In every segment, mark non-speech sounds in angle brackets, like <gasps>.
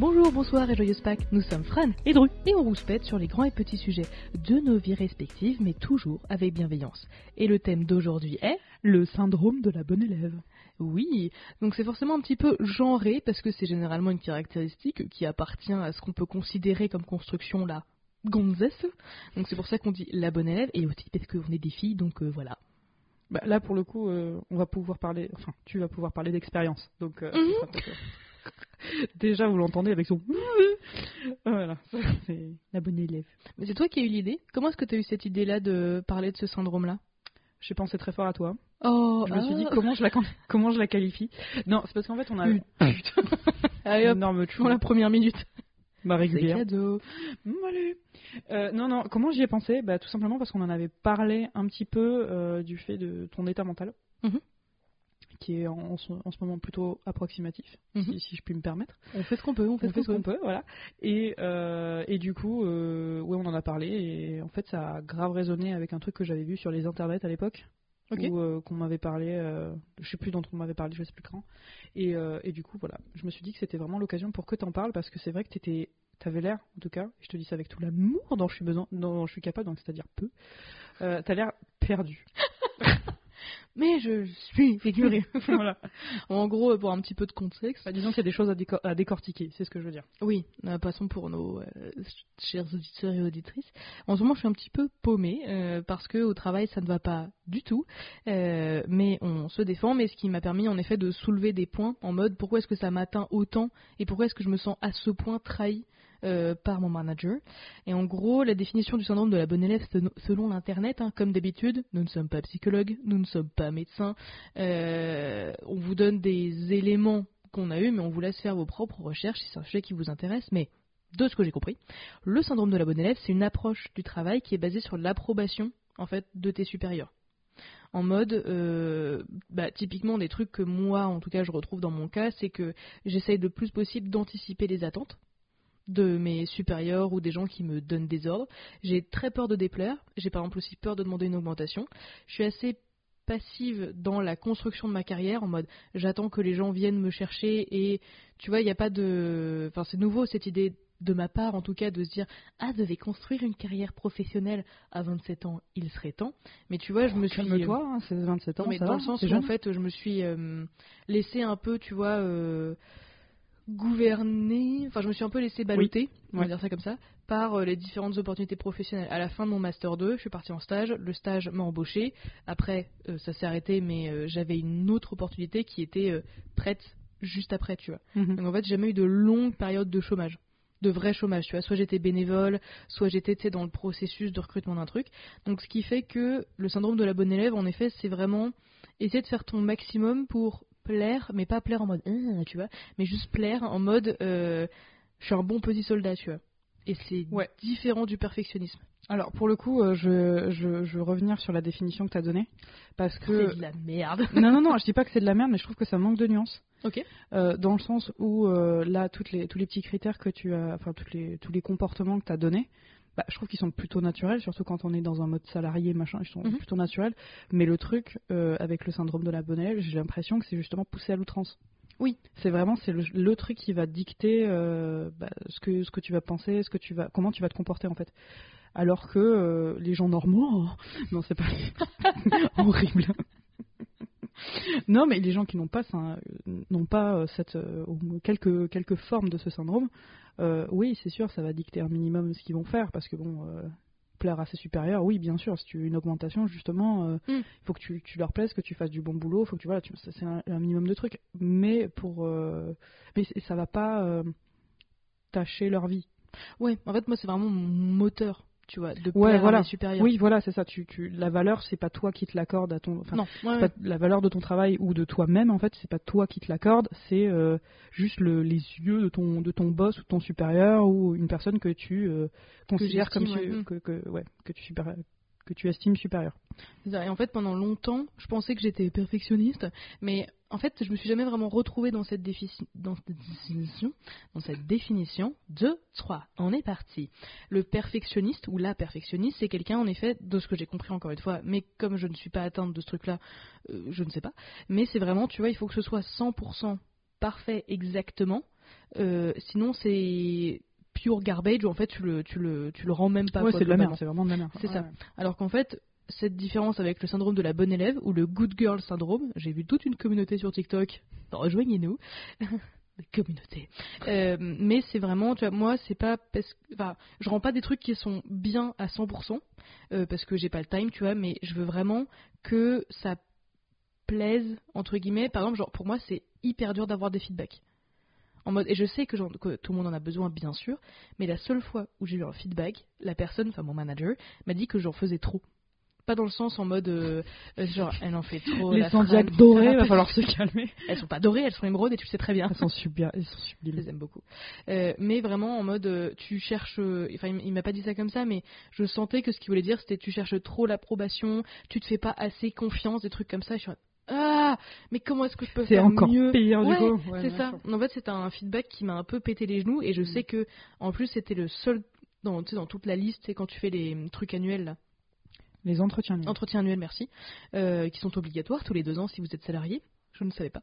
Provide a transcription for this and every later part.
Bonjour, bonsoir et joyeuse Pâques, nous sommes Fran et Dru et on rouspète sur les grands et petits sujets de nos vies respectives mais toujours avec bienveillance. Et le thème d'aujourd'hui est Le syndrome de la bonne élève. Oui, donc c'est forcément un petit peu genré parce que c'est généralement une caractéristique qui appartient à ce qu'on peut considérer comme construction la gonzesse. Donc c'est pour ça qu'on dit la bonne élève et aussi parce qu'on est des filles donc euh, voilà. Bah, là, pour le coup, euh, on va pouvoir parler. Enfin, tu vas pouvoir parler d'expérience. Donc, euh, <laughs> déjà, vous l'entendez avec son. voilà, <laughs> c'est la bonne élève. Mais c'est toi qui as eu l'idée? Comment est-ce que tu as eu cette idée-là de parler de ce syndrome-là? J'ai pensé très fort à toi. Oh, Je me suis dit comment je la comment je la qualifie? Non, c'est parce qu'en fait, on a Putain. <coughs> Allez hop, énorme pour la première minute. ma C'est régulière. cadeau. Mmh, allez. Euh, non, non, comment j'y ai pensé? Bah, Tout simplement parce qu'on en avait parlé un petit peu euh, du fait de ton état mental, Mhm. Qui est en, en ce, en ce moment plutôt approximatif, Mhm. si, si je puis me permettre. On fait ce qu'on peut, on fait, On ce qu'on peut, voilà. Et, euh, et du coup, euh, ouais, on en a parlé, et en fait, ça a grave résonné avec un truc que j'avais vu sur les internets à l'époque. Ok. Où, euh, qu'on m'avait parlé, je sais plus dont on m'avait parlé, je sais plus quand. Et, et du coup, voilà, je me suis dit que c'était vraiment l'occasion pour que t'en parles parce que c'est vrai que t'étais, t'avais l'air, en tout cas, je te dis ça avec tout l'amour dont je suis besoin, dont je suis capable, donc c'est-à-dire peu. Euh, t'as l'air perdu. <laughs> Mais je suis figuré. <laughs> voilà. en gros, pour un petit peu de contexte. Bah, disons qu'il y a des choses à, déco- à décortiquer, c'est ce que je veux dire. Oui, euh, passons pour nos euh, chers auditeurs et auditrices. En ce moment, je suis un petit peu paumée euh, parce que au travail, ça ne va pas du tout. Euh, mais on se défend. Mais ce qui m'a permis, en effet, de soulever des points en mode pourquoi est-ce que ça m'atteint autant et pourquoi est-ce que je me sens à ce point trahi? Euh, par mon manager. Et en gros, la définition du syndrome de la bonne élève selon- l'internet, hein, comme d'habitude, nous ne sommes pas psychologues, nous ne sommes pas médecins. Euh, on vous donne des éléments qu'on a eu, mais on vous laisse faire vos propres recherches si c'est un sujet qui vous intéresse. Mais de ce que j'ai compris, le syndrome de la bonne élève, c'est une approche du travail qui est basée sur l'approbation en fait de tes supérieurs. En mode, euh, bah, typiquement des trucs que moi, en tout cas, je retrouve dans mon cas, c'est que j'essaye le plus possible d'anticiper les attentes de mes supérieurs ou des gens qui me donnent des ordres. J'ai très peur de déplaire. J'ai par exemple aussi peur de demander une augmentation. Je suis assez passive dans la construction de ma carrière en mode j'attends que les gens viennent me chercher et tu vois il n'y a pas de enfin c'est nouveau cette idée de ma part en tout cas de se dire ah devais construire une carrière professionnelle à 27 ans il serait temps mais tu vois je me suis Calme-toi, hein, c'est 27 ans, non, mais ça dans va, le sens où en fait je me suis euh, laissé un peu tu vois euh, gouverner enfin je me suis un peu laissé balloter on va Ouais. dire ça comme ça par euh, les différentes opportunités professionnelles à la fin de mon master 2 je suis partie en stage le stage m'a embauché après euh, ça s'est arrêté mais euh, j'avais une autre opportunité qui était euh, prête juste après tu vois Mhm. donc en fait, j'ai jamais eu de longues périodes de chômage, de vrai chômage. Tu vois, soit j'étais bénévole, soit j'étais dans le processus de recrutement d'un truc. Donc ce qui fait que le syndrome de la bonne élève, en effet, c'est vraiment essayer de faire ton maximum pour plaire, mais pas plaire en mode, Ah, tu vois, mais juste plaire en mode, euh, je suis un bon petit soldat, tu vois. Et c'est Ouais. différent du perfectionnisme. Alors, pour le coup, euh, je, je, je veux revenir sur la définition que tu as donnée. Parce que. C'est de la merde. <laughs> non, non, non, je dis pas que c'est de la merde, mais je trouve que ça manque de nuances. ok. Euh, dans le sens où, euh, là, toutes les, tous les petits critères que tu as. Enfin, toutes les, tous les comportements que tu as donnés. Bah, je trouve qu'ils sont plutôt naturels, surtout quand on est dans un mode salarié, machin, ils sont Mhm. plutôt naturels. Mais le truc, euh, avec le syndrome de la bonne élève, j'ai l'impression que c'est justement poussé à l'outrance. Oui. C'est vraiment c'est le, le truc qui va dicter euh, bah, ce que ce que tu vas penser, ce que tu vas comment tu vas te comporter en fait. Alors que euh, les gens normaux, oh, non c'est pas <laughs> horrible. <laughs> non mais les gens qui n'ont pas ça, n'ont pas euh, cette euh, quelques quelques formes de ce syndrome, euh, oui c'est sûr ça va dicter un minimum ce qu'ils vont faire parce que bon euh, plaire à ses supérieurs, oui bien sûr si tu veux une augmentation justement, euh, il Mm. faut que tu, tu leur plaises, que tu fasses du bon boulot, faut que tu voilà, tu- c'est un, un minimum de trucs. Mais pour euh, mais ça va pas euh, tâcher leur vie. Ouais, en fait, moi, c'est vraiment mon moteur, tu vois, de Ouais, voilà. supérieurs. Oui, voilà, c'est ça. Tu, tu, la valeur, c'est pas toi qui te l'accorde à ton. enfin, non, ouais, c'est ouais. pas la valeur de ton travail ou de toi-même en fait, c'est pas toi qui te l'accorde, c'est euh, juste le, les yeux de ton de ton boss ou de ton supérieur ou une personne que tu euh, considères comme su-. Mm. que, que ouais que tu supérieur- que tu estimes supérieur. Et en fait, pendant longtemps, je pensais que j'étais perfectionniste, mais en fait, je me suis jamais vraiment retrouvée dans cette, dans cette définition. Dans cette définition. Deux, trois. On est parti. Le perfectionniste ou la perfectionniste, c'est quelqu'un, en effet, de ce que j'ai compris encore une fois, mais comme je ne suis pas atteinte de ce truc-là, euh, je ne sais pas. Mais c'est vraiment, tu vois, il faut que ce soit 100% parfait exactement. Euh, sinon, c'est pure garbage où en fait tu le, tu le, tu le rends même pas. ouais, c'est de la merde, c'est vraiment de la merde. C'est ça. Alors qu'en fait, cette différence avec le syndrome de la bonne élève ou le good girl syndrome, j'ai vu toute une communauté sur TikTok. <laughs> Rejoignez-nous. <laughs> Communauté. Euh, mais c'est vraiment, tu vois, moi, c'est pas parce que. Enfin, je rends pas des trucs qui sont bien à 100%, euh, parce que j'ai pas le time, tu vois, mais je veux vraiment que ça plaise, entre guillemets. Par exemple, genre, pour moi, c'est hyper dur d'avoir des feedbacks. En mode, et je sais que, tout le monde en a besoin, bien sûr, mais la seule fois où j'ai eu un feedback, la personne, enfin mon manager, m'a dit que j'en faisais trop. Pas dans le sens en mode, euh, euh, genre, elle en fait trop. Les la Sandiac Fran, ça dorés, va falloir se calmer. Elles sont pas dorées, elles sont émeraudes et tu le sais très bien. Elles sont sublimes. Elles sont Je sublimes. les aime beaucoup. Euh, mais vraiment en mode, tu cherches. Enfin, il m'a pas dit ça comme ça, mais je sentais que ce qu'il voulait dire, c'était tu cherches trop l'approbation, tu te fais pas assez confiance, des trucs comme ça. Et je suis ah, mais comment est-ce que je peux C'est faire encore mieux pire du Ouais, coup. Ouais, c'est ça. En fait, c'était un feedback qui m'a un peu pété les genoux et je Mm. sais que en plus c'était le seul dans, tu sais, dans toute la liste, c'est quand tu fais les hum, trucs annuels, là. Les entretiens. nuls. entretiens annuels, merci, euh, qui sont obligatoires tous les deux ans si vous êtes salarié. Je ne savais pas.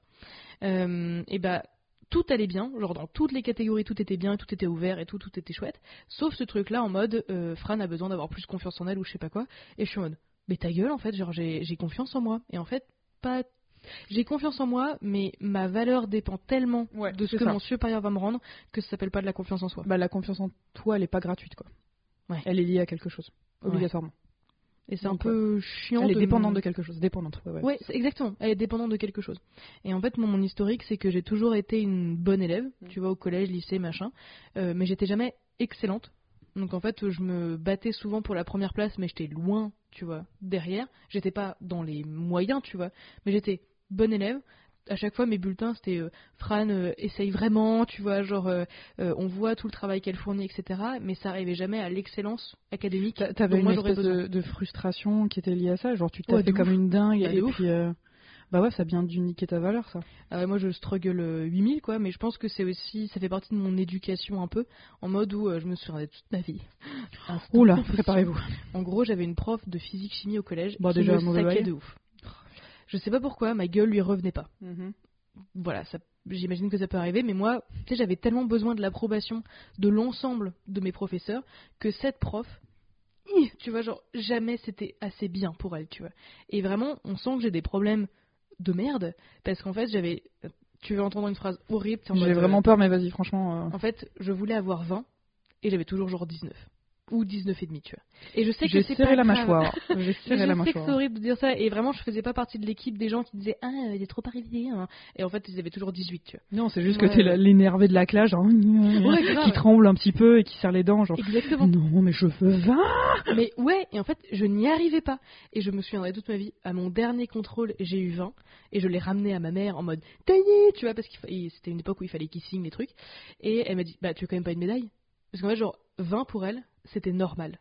Euh, et bah tout allait bien, genre dans toutes les catégories tout était bien, tout était ouvert et tout, tout était chouette. Sauf ce truc-là en mode euh, Fran a besoin d'avoir plus confiance en elle ou je sais pas quoi. Et je suis en mode mais ta gueule en fait, genre j'ai confiance en moi. Et en fait pas j'ai confiance en moi, mais ma valeur dépend tellement Ouais, de ce que ça. mon supérieur va me rendre que ça s'appelle pas de la confiance en soi. Bah, la confiance en toi, elle est pas gratuite quoi. Ouais. Elle est liée à quelque chose, Ouais. obligatoirement. Et c'est un peu chiant. Elle est dépendante me- de quelque chose, dépendante. Ouais, exactement. Elle est dépendante de quelque chose. Et en fait, mon, mon historique, c'est que j'ai toujours été une bonne élève, Mm. tu vois, au collège, lycée, machin. Euh, mais j'étais jamais excellente. Donc en fait, je me battais souvent pour la première place, mais j'étais loin, tu vois, derrière. J'étais pas dans les moyens, tu vois, mais j'étais bonne élève. À chaque fois, mes bulletins, c'était euh, Fran, euh, essaye vraiment, tu vois, genre, euh, on voit tout le travail qu'elle fournit, etc. Mais ça arrivait jamais à l'excellence académique. T'a- T'avais une moi espèce de, de frustration qui était liée à ça, genre tu t'as Ouais, fait comme ouf. une dingue Bah, et puis bah ouais ça a bien dû niquer ta valeur ça. Ah moi je struggle euh, 8000 quoi, mais je pense que c'est aussi, ça fait partie de mon éducation un peu, en mode où euh, je me souviendrai toute ma vie. <laughs> Oula, préparez-vous. En gros, j'avais une prof de physique chimie au collège Bon, qui déjà, me saquait de ouf. Je sais pas pourquoi, ma gueule lui revenait pas. Voilà, ça, j'imagine que ça peut arriver, mais moi, tu sais, j'avais tellement besoin de l'approbation de l'ensemble de mes professeurs que cette prof, tu vois, genre, jamais c'était assez bien pour elle, tu vois. Et vraiment, on sent que j'ai des problèmes de merde, parce qu'en fait, j'avais. Tu veux entendre une phrase horrible J'ai mode, euh, vraiment peur mais vas-y franchement. euh, En fait, je voulais avoir 20 et j'avais toujours genre 19. Ou 19 et demi, tu vois. Et je sais que c'est pas la grave. mâchoire. <laughs> J'ai serré je la sais que c'est horrible de dire ça, et vraiment, je faisais pas partie de l'équipe des gens qui disaient Ah, il est trop arrivé. Hein. Et en fait, ils avaient toujours 18, tu Non, c'est juste Ouais, que t'es l'énervé de la classe, genre, Ouais, qui tremble un petit peu et qui serre les dents, genre. vois. Exactement. Non, mais je veux 20 Mais ouais, et en fait, je n'y arrivais pas. Et je me souviendrai toute ma vie, à mon dernier contrôle, j'ai eu 20, et je l'ai ramené à ma mère en mode Tiny, tu vois, parce que c'était une époque où il fallait qu'il signe les trucs. Et elle m'a dit Bah, tu veux quand même pas une médaille? Parce qu'en fait, genre, 20 pour elle, c'était normal.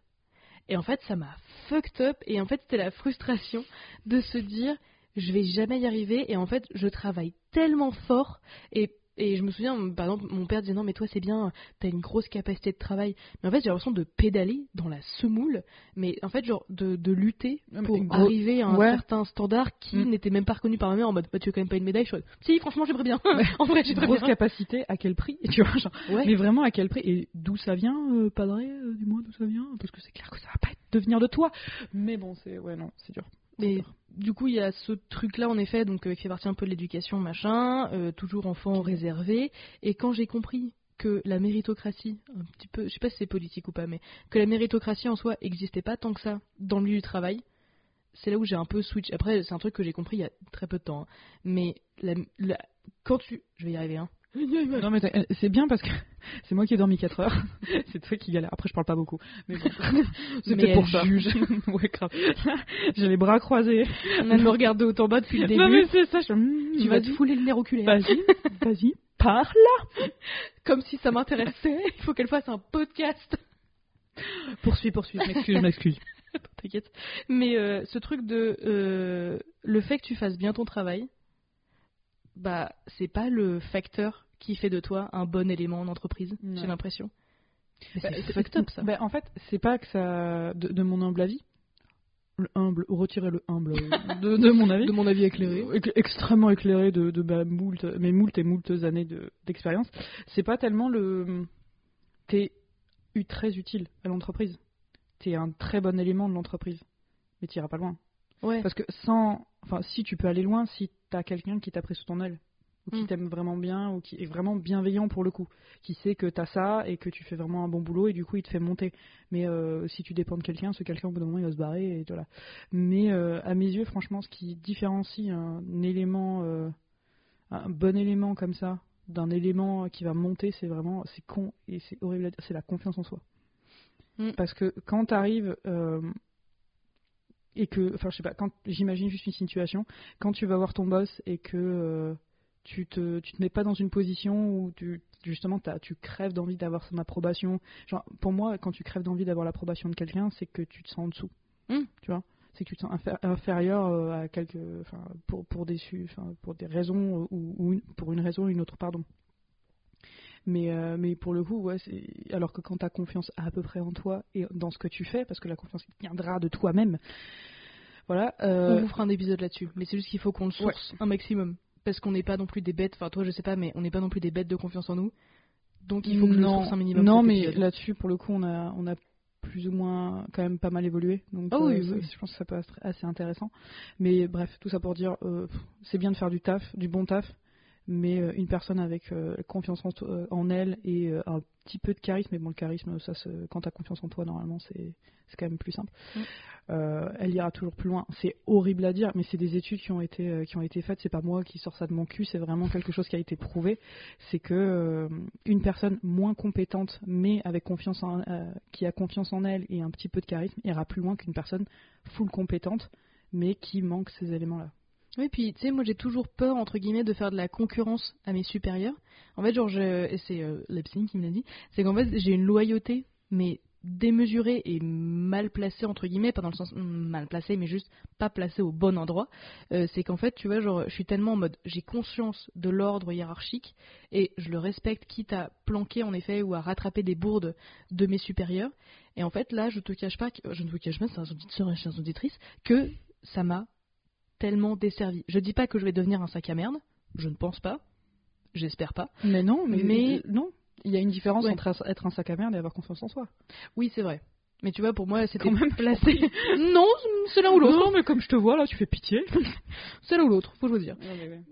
Et en fait, ça m'a fucked up, et en fait, c'était la frustration de se dire Je vais jamais y arriver, et en fait, je travaille tellement fort, et. Et je me souviens, par exemple, mon père disait non mais toi c'est bien, t'as une grosse capacité de travail. Mais en fait j'ai l'impression de pédaler dans la semoule, mais en fait genre de, de lutter pour gros- arriver à un ouais. certain standard qui Mm. n'était même pas reconnu par ma mère en mode bah, tu veux quand même pas une médaille? Je suis si franchement j'aimerais bien <laughs> en vrai j'aimerais Grosse bien capacité, à quel prix? <laughs> Tu vois, genre. ouais. Mais vraiment, à quel prix? Et d'où ça vient, euh, Padre euh, Dis-moi d'où ça vient? Parce que c'est clair que ça va pas devenir de toi. Mais bon, c'est. Ouais, non, c'est dur. Mais du coup il y a ce truc là en effet donc euh, qui fait partie un peu de l'éducation machin euh, toujours enfant réservé. Et quand j'ai compris que la méritocratie un petit peu je sais pas si c'est politique ou pas mais que la méritocratie en soi existait pas tant que ça dans le milieu du travail c'est là où j'ai un peu switch. Après c'est un truc que j'ai compris il y a très peu de temps hein. mais quand tu je vais y arriver hein Non, mais c'est bien parce que <laughs> c'est moi qui ai dormi 4 heures. <laughs> c'est toi qui galère. Après, je parle pas beaucoup. Mais bon. <laughs> peut-être pour ça. juge. ouais, grave. J'ai les bras croisés. on a de me regarder autant bas depuis le début Non, mais c'est ça. Je... hmm, tu vas te fouler le nerf oculaire Vas-y, vas-y, parle. comme si ça m'intéressait il faut qu'elle fasse un podcast Poursuis, poursuis. Je m'excuse, je m'excuse. T'inquiète. Mais euh, ce truc de euh, le fait que tu fasses bien ton travail, bah c'est pas le facteur qui fait de toi un bon élément en entreprise. Ouais. J'ai l'impression. Bah, c'est up ça. Bah, en fait, c'est pas que ça. De, de mon humble avis, le humble, retirer le humble euh, de, de mon avis. <laughs> De mon avis éclairé. Euh, extrêmement éclairé de, de bah, moult, mes moult et moult années de- d'expérience. C'est pas tellement le. T'es très utile à l'entreprise. T'es un très bon élément de l'entreprise. Mais t'iras pas loin. Ouais. Parce que sans. Enfin, si tu peux aller loin, si t'as quelqu'un qui t'a pris sous ton aile, ou qui Mm. t'aime vraiment bien, ou qui est vraiment bienveillant pour le coup, qui sait que t'as ça et que tu fais vraiment un bon boulot et du coup il te fait monter. Mais euh, si tu dépends de quelqu'un, ce quelqu'un au bout d'un moment il va se barrer et voilà. Mais euh, à mes yeux, franchement, ce qui différencie un élément, euh, un bon élément comme ça, d'un élément qui va monter, c'est vraiment, c'est con et c'est horrible à dire, c'est la confiance en soi. Mm. Parce que quand t'arrives et que, enfin, je sais pas, quand j'imagine juste une situation, quand tu vas voir ton boss et que euh, tu te, tu te mets pas dans une position où tu, justement, tu crèves d'envie d'avoir son approbation. Genre, pour moi, quand tu crèves d'envie d'avoir l'approbation de quelqu'un, c'est que tu te sens en dessous. Mm. Tu vois? C'est que tu te sens infé- inférieur euh, à quelque, enfin, pour, pour des, enfin, pour des raisons euh, ou, ou une- pour une raison ou une autre, pardon. Mais, euh, mais pour le coup, ouais, alors que quand tu as confiance à peu près en toi et dans ce que tu fais, parce que la confiance viendra de toi-même. Voilà. On euh, vous fera un épisode là-dessus, mais c'est juste qu'il faut qu'on le source un maximum. Parce qu'on n'est pas non plus des bêtes, enfin toi je sais pas, mais on n'est pas non plus des bêtes de confiance en nous. Donc il faut que je le non, source un minimum. non, mais là-dessus, pour le coup, on a, on a plus ou moins quand même pas mal évolué. Donc, Ah oui, euh, ça- oui. je pense que ça peut être assez intéressant. Mais bref, tout ça pour dire, euh, c'est bien de faire du taf, du bon taf, mais euh, une personne avec euh, confiance en, euh, en elle et un petit peu de charisme, mais bon, le charisme, ça, se- quand t'as confiance en toi, normalement, c'est quand même plus simple. Mm. Euh, elle ira toujours plus loin. C'est horrible à dire, mais c'est des études qui ont été euh, qui ont été faites. C'est pas moi qui sors ça de mon cul. C'est vraiment quelque chose qui a été prouvé. C'est que euh, une personne moins compétente, mais avec confiance en, qui a confiance en elle et un petit peu de charisme, ira plus loin qu'une personne full compétente, mais qui manque ces éléments-là. Oui, puis tu sais, moi j'ai toujours peur, entre guillemets, de faire de la concurrence à mes supérieurs. En fait, genre, je... et c'est euh, Lepsin qui me l'a dit, c'est qu'en fait j'ai une loyauté, mais démesurée et mal placée, entre guillemets, pas dans le sens mm, mal placée, mais juste pas placée au bon endroit. Euh, c'est qu'en fait, tu vois, genre, je suis tellement en mode, j'ai conscience de l'ordre hiérarchique et je le respecte, quitte à planquer en effet ou à rattraper des bourdes de mes supérieurs. Et en fait, là, je te cache pas, que... je ne vous cache pas, c'est un auditeur et chers auditrices, que ça m'a tellement desservi. Je dis pas que je vais devenir un sac à merde, je ne pense pas, j'espère pas. Mais non, mais, Mais- non. Il y a une différence Ouais. entre être un sac à merde et avoir confiance en soi. Oui, c'est vrai. Mais tu vois, pour moi, c'était Quand même, placé. <laughs> non, c'est l'un ou l'autre. Non, mais comme je te vois là, tu fais pitié. <laughs> C'est l'un ou l'autre, faut choisir.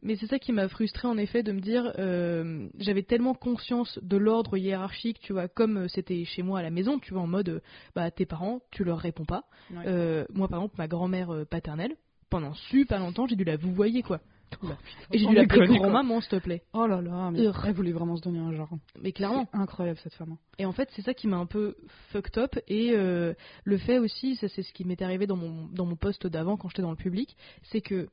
Mais c'est ça qui m'a frustré en effet de me dire, euh, j'avais tellement conscience de l'ordre hiérarchique, tu vois, comme euh, c'était chez moi à la maison, tu vois, en mode, euh, bah tes parents, tu leur réponds pas. Ouais. Euh, moi par exemple, ma grand-mère euh, paternelle, pendant super longtemps, j'ai dû la vous voyez quoi. Et j'ai dû l'appeler grand-maman, s'il te plaît. Oh là là, mais Urgh. elle voulait vraiment se donner un genre. Mais clairement. C'est incroyable cette femme. Et en fait, c'est ça qui m'a un peu fucked up. Et euh, le fait aussi, ça, c'est ce qui m'est arrivé dans mon, dans mon poste d'avant quand j'étais dans le public, c'est que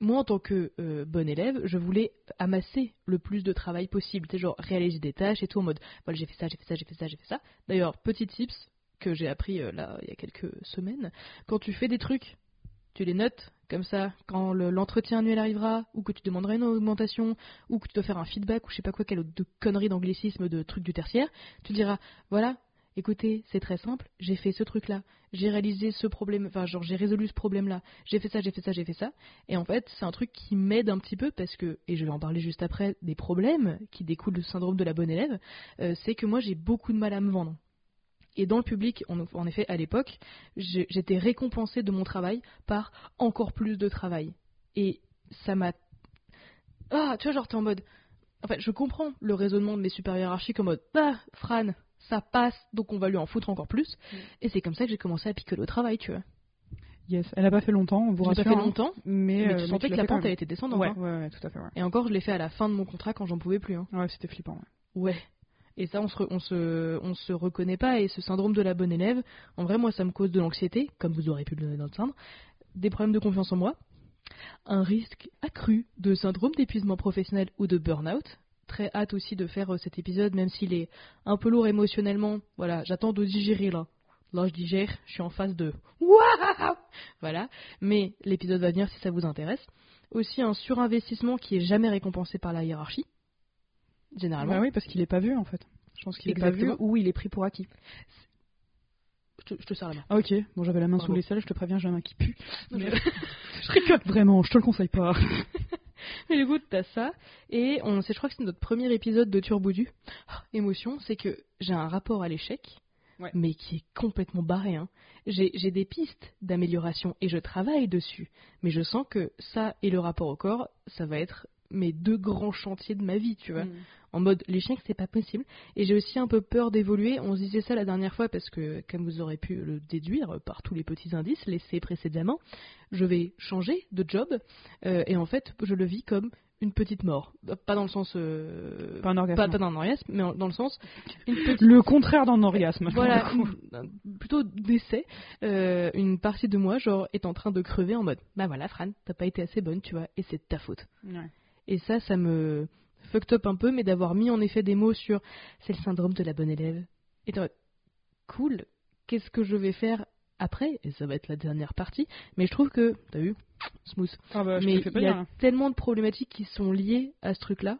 moi, en tant que euh, bon élève, je voulais amasser le plus de travail possible. Sais, genre réaliser des tâches et tout en mode, voilà, j'ai fait ça, j'ai fait ça, j'ai fait ça, j'ai fait ça. D'ailleurs, petit tips que j'ai appris euh, là il y a quelques semaines, quand tu fais des trucs, tu les notes comme ça, quand le- l'entretien annuel arrivera, ou que tu demanderas une augmentation, ou que tu dois faire un feedback, ou je sais pas quoi, quelle autre de conneries d'anglicisme, de trucs du tertiaire, tu diras, voilà, écoutez, c'est très simple, j'ai fait ce truc-là, j'ai réalisé ce problème, enfin, genre, j'ai résolu ce problème-là, j'ai fait ça, j'ai fait ça, j'ai fait ça. Et en fait, c'est un truc qui m'aide un petit peu parce que, et je vais en parler juste après, des problèmes qui découlent du syndrome de la bonne élève, euh, c'est que moi, j'ai beaucoup de mal à me vendre. Et dans le public, en, en effet, à l'époque, j'étais récompensée de mon travail par encore plus de travail. Et ça m'a. Ah, tu vois, genre, t'es en mode. En fait, je comprends le raisonnement de mes supérieurs hiérarchiques en mode Ah, Fran, ça passe, donc on va lui en foutre encore plus. Mm. Et c'est comme ça que j'ai commencé à piquer le travail, tu vois. Yes, elle a pas fait longtemps, on vous Je l'ai pas rassure. fait hein. longtemps, mais, mais, euh, tu sentais que la pente, elle était descendante. Ouais, hein. ouais, ouais, tout à fait. Ouais, Et encore, je l'ai fait à la fin de mon contrat quand j'en pouvais plus. hein. ouais c'était flippant. ouais. Ouais. Et ça, on se, se reconnaît pas. Et ce syndrome de la bonne élève, en vrai, moi, ça me cause de l'anxiété, comme vous aurez pu le donner dans le syndrome, des problèmes de confiance en moi, un risque accru de syndrome d'épuisement professionnel ou de burn-out. Très hâte aussi de faire euh, cet épisode, même s'il est un peu lourd émotionnellement. Voilà, j'attends de digérer là. Là, je digère, je suis en phase de <laughs> Waouh Voilà, mais l'épisode va venir si ça vous intéresse. Aussi, un surinvestissement qui est jamais récompensé par la hiérarchie, généralement. Bah oui, parce qu'il est pas vu en fait. Je pense qu'il est pas vu ou il est pris pour acquis. je te, je te serre la main. Ah, ok, bon, j'avais la main Bravo. sous les selles, je te préviens, j'ai la main qui pue. <laughs> Mais- je- rigole vraiment, je te le conseille pas. <laughs> Mais du coup, t'as ça. Et on, c'est, je crois que c'est notre premier épisode de Turboudu. Ah, émotion, c'est que j'ai un rapport à l'échec, Ouais. mais qui est complètement barré. hein. J'ai des pistes d'amélioration et je travaille dessus. Mais je sens que ça et le rapport au corps, ça va être mes deux grands chantiers de ma vie, tu vois. Mm. En mode, l'échec, c'est pas possible. Et j'ai aussi un peu peur d'évoluer. On se disait ça la dernière fois parce que, comme vous aurez pu le déduire par tous les petits indices laissés précédemment, je vais changer de job. euh, et en fait, je le vis comme une petite mort. Pas dans le sens. euh, Pas un orgasme. Pas, pas d'un orgasme, mais en- dans le sens. <laughs> Petite. Le contraire d'un orgasme. Voilà, une- un- plutôt décès. Euh, une partie de moi, genre, est en train de crever en mode Bah voilà, Fran, t'as pas été assez bonne, tu vois, et c'est de ta faute. Ouais. Et ça, ça me fucked up un peu, mais d'avoir mis en effet des mots sur c'est le syndrome de la bonne élève. Et cool, qu'est-ce que je vais faire après? Et ça va être la dernière partie. Mais je trouve que, t'as vu, smooth. Ah bah, mais il y a hein. tellement de problématiques qui sont liées à ce truc-là.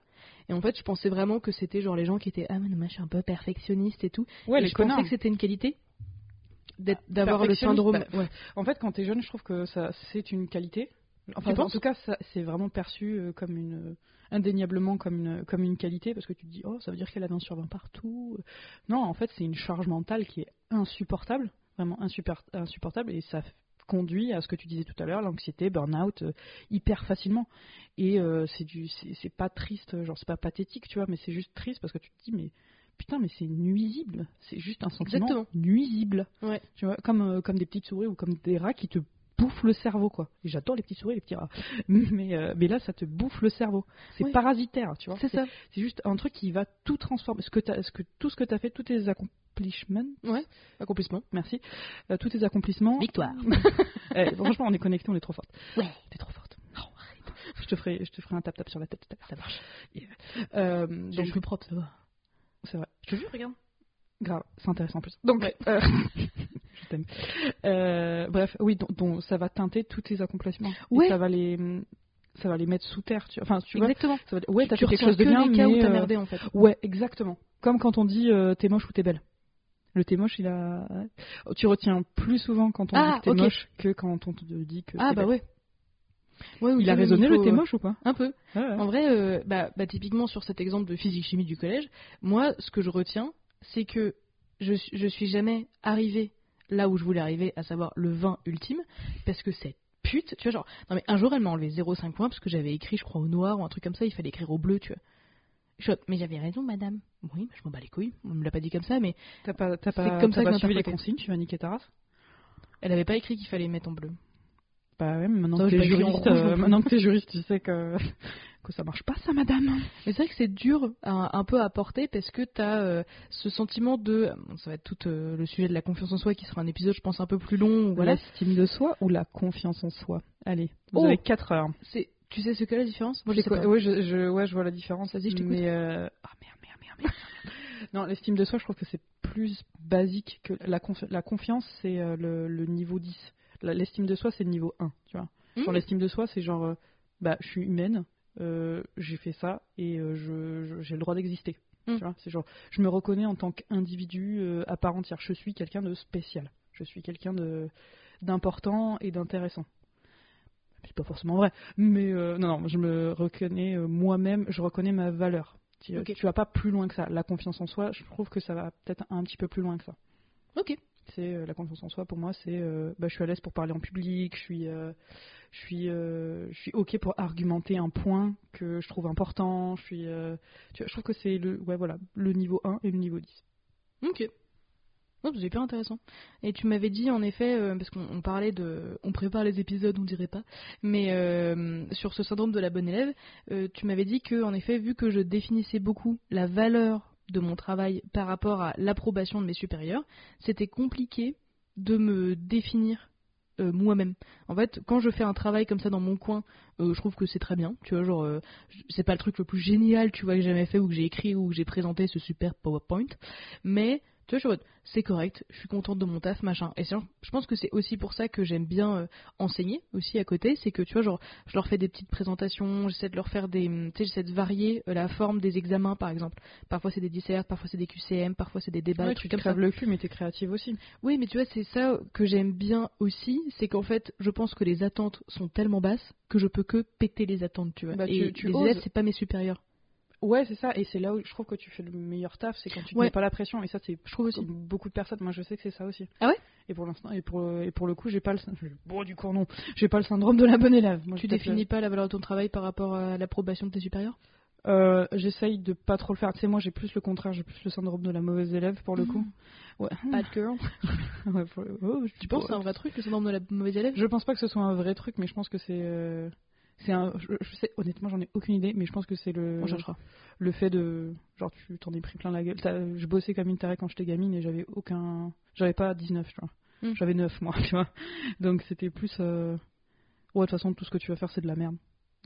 Et en fait, je pensais vraiment que c'était genre les gens qui étaient ah mais non, moi je suis un peu perfectionniste et tout. Ouais, et les je connards. pensais que c'était une qualité d'être- d'avoir le syndrome. bah, ouais. En fait, quand t'es jeune, je trouve que ça, c'est une qualité. Enfin, en tout cas, c'est vraiment perçu euh, comme une, euh, indéniablement comme une, comme une qualité, parce que tu te dis, oh, ça veut dire qu'elle a 20 sur 20 partout. Non, en fait, c'est une charge mentale qui est insupportable, vraiment insupportable, et ça conduit à ce que tu disais tout à l'heure, l'anxiété, burn-out, euh, hyper facilement. Et euh, c'est du, c'est c'est pas triste, genre c'est pas pathétique, tu vois, mais c'est juste triste parce que tu te dis, mais putain, mais c'est nuisible, c'est juste un sentiment Exactement. nuisible. Ouais. Tu vois, comme, euh, comme des petites souris ou comme des rats qui te bouffent le cerveau, quoi. Et j'adore les petites souris les petits rats. <laughs> Mais, euh, mais là, ça te bouffe le cerveau. C'est parasitaire, tu vois. C'est ça. C'est juste un truc qui va tout transformer. Ce que ce que, tout ce que tu as fait, tous tes accomplissements, Ouais. Accomplissement. merci, euh, tous tes accomplissements. Victoire. <laughs> Eh, franchement, on est connectés, on est trop forte. Ouais. T'es trop forte. Non, arrête. Je te ferai, je te ferai un tap-tap sur la tête. Ça marche. Euh, Donc, donc, plus propre, ça va. c'est vrai. Je te jure, regarde. Grave, c'est intéressant en plus. Donc, Ouais. euh, <laughs> je t'aime. Euh, bref, oui, donc, donc ça va teinter tous tes accomplissements. Et Ouais. ça va les, ça va les mettre sous terre. Tu, enfin, tu vois. Exactement. Ça va, ouais, t'as fait quelque chose de que bien, les cas où mais t'as euh, merdé en fait. ouais, exactement. Comme quand on dit euh, t'es moche ou t'es belle. Le t'es moche, il a. Tu retiens plus souvent quand on Ah, dit que t'es moche que quand on te dit que. Ah t'es bah belle. ouais. Ouais, ou Il a raisonné le t'es moche ou pas? Un peu. Ouais. En vrai, euh, bah, bah, typiquement sur cet exemple de physique-chimie du collège, moi, ce que je retiens, c'est que je, je suis jamais arrivé là où je voulais arriver, à savoir le 20 ultime, parce que cette pute, tu vois, genre, non mais un jour elle m'a enlevé 0,5 points parce que j'avais écrit, je crois, au noir ou un truc comme ça, il fallait écrire au bleu, tu vois. Je mais j'avais raison, madame. Oui, je m'en bats les couilles, on me l'a pas dit comme ça, mais T'as pas, t'as C'est pas, comme t'as ça pas suivi les consignes, tu vas niquer ta race? Elle avait pas écrit qu'il fallait mettre en bleu. Bah ouais, mais maintenant Ça, que t'es juriste, euh, maintenant que t'es juriste, tu sais que que ça marche pas, ça, madame. Mais c'est vrai que c'est dur à- un peu à porter parce que tu as ce sentiment de. bon, ça va être tout euh, le sujet de la confiance en soi qui sera un épisode, je pense, un peu plus long. Voilà. L'estime de soi ou la confiance en soi? Allez, vous Oh. avez 4 heures. C'est, tu sais ce qu'est la différence? Moi, je C'est sais quoi? pas. Ouais, je, je- ouais, je vois la différence. Vas-y, je t'écoute. Mais euh, ah merde, merde, merde, merde. <laughs> non, l'estime de soi, je trouve que c'est plus basique que la, confi- la confiance, c'est euh, le, le niveau 10. La- L'estime de soi, c'est le niveau 1, tu vois. Mmh. Genre l'estime de soi, c'est genre, euh, bah, je suis humaine, euh, j'ai fait ça et euh, je, j'ai le droit d'exister. Mm. Tu vois, c'est genre, je me reconnais en tant qu'individu euh, à part entière. Je suis quelqu'un de spécial. Je suis quelqu'un de d'important et d'intéressant. C'est pas forcément vrai, mais euh, non, non, je me reconnais moi-même, je reconnais ma valeur. Tu, Ok. tu vas pas plus loin que ça. La confiance en soi, je trouve que ça va peut-être un petit peu plus loin que ça. Ok. C'est euh, la confiance en soi pour moi, c'est euh, bah, je suis à l'aise pour parler en public, je suis euh, je suis je suis ok pour argumenter un point que je trouve important, je suis je trouve que c'est le ouais voilà, le niveau 1 et le niveau 10. Ok. Oh, c'est hyper intéressant. Et tu m'avais dit en effet, parce qu'on on parlait de, on prépare les épisodes, on dirait pas, mais sur ce syndrome de la bonne élève, tu m'avais dit que en effet, vu que je définissais beaucoup la valeur de mon travail par rapport à l'approbation de mes supérieurs, c'était compliqué de me définir euh, moi-même. En fait, quand je fais un travail comme ça dans mon coin, euh, je trouve que c'est très bien. Tu vois, genre, euh, c'est pas le truc le plus génial, tu vois, que j'ai jamais fait ou que j'ai écrit ou que j'ai présenté ce super PowerPoint, mais Tu vois, c'est correct, je suis contente de mon taf, machin. Et je pense que c'est aussi pour ça que j'aime bien euh, enseigner aussi à côté, c'est que tu vois, genre, je leur fais des petites présentations, j'essaie de leur faire des, tu sais, j'essaie de varier euh, la forme des examens, par exemple. Parfois c'est des dissertes, parfois c'est des QCM, parfois c'est des débats, Ouais, des tu trucs comme ça. le cul, mais t'es créative aussi. Oui, mais tu vois, c'est ça que j'aime bien aussi, c'est qu'en fait, je pense que les attentes sont tellement basses que je peux que péter les attentes, tu vois. Bah, et tu les élèves, c'est pas mes supérieurs. Ouais, c'est ça, et c'est là où je trouve que tu fais le meilleur taf, c'est quand tu Ouais. mets pas la pression, et ça, c'est Je trouve aussi. beaucoup de personnes. Moi, je sais que c'est ça aussi. Ah ouais? Et pour l'instant, et pour, et pour le coup, j'ai pas le. Bon, du coup, non, j'ai pas le syndrome de la bonne élève. Moi, Tu définis pas la valeur de ton travail par rapport à l'approbation de tes supérieurs? Euh, J'essaye de pas trop le faire. Tu sais, moi, j'ai plus le contraire, j'ai plus le syndrome de la mauvaise élève pour le Mhm. coup. Ouais. Bad girl. <laughs> Ouais, pour le- oh, Tu penses que c'est un vrai truc, le syndrome de la mauvaise élève? Je pense pas que ce soit un vrai truc, mais je pense que c'est. euh, C'est un. Je, je sais, honnêtement, j'en ai aucune idée, mais je pense que c'est le. On cherchera. le fait de genre tu t'en es pris plein la gueule T'as- je bossais comme une tarée quand j'étais gamine et j'avais aucun j'avais pas 19 tu vois Hmm. j'avais 9 moi <laughs> tu vois donc c'était plus euh... ouais de toute façon tout ce que tu vas faire c'est de la merde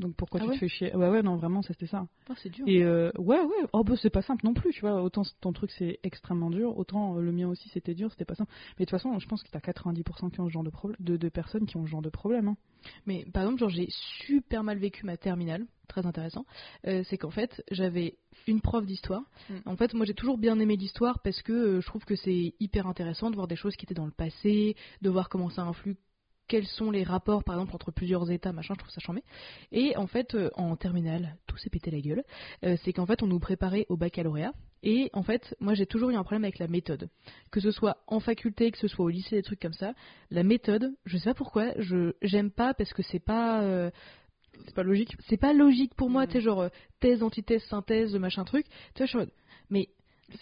donc pourquoi Ah tu ouais te fais chier ouais ouais non vraiment c'était ça Ah, c'est dur. et euh, ouais ouais oh bah c'est pas simple non plus tu vois autant ton truc c'est extrêmement dur autant euh, le mien aussi c'était dur c'était pas simple mais de toute façon je pense que t'as 90% qui ont ce genre de de, de personnes qui ont ce genre de problème hein. Mais par exemple, genre j'ai super mal vécu ma terminale, très intéressant. Euh, c'est qu'en fait, j'avais une prof d'histoire. Mm. En fait, moi j'ai toujours bien aimé l'histoire parce que euh, je trouve que c'est hyper intéressant de voir des choses qui étaient dans le passé, de voir comment ça influe, quels sont les rapports par exemple entre plusieurs états, machin, je trouve ça charmé. Et en fait, euh, en terminale, tout s'est pété la gueule. Euh, c'est qu'en fait, on nous préparait au baccalauréat. Et en fait, moi j'ai toujours eu un problème avec la méthode. Que ce soit en faculté, que ce soit au lycée, des trucs comme ça. La méthode, je sais pas pourquoi, je j'aime pas parce que c'est pas euh, c'est pas logique c'est pas logique pour moi, Mm. tu sais genre thèse, antithèse, synthèse, machin truc. Tu vois, je suis mais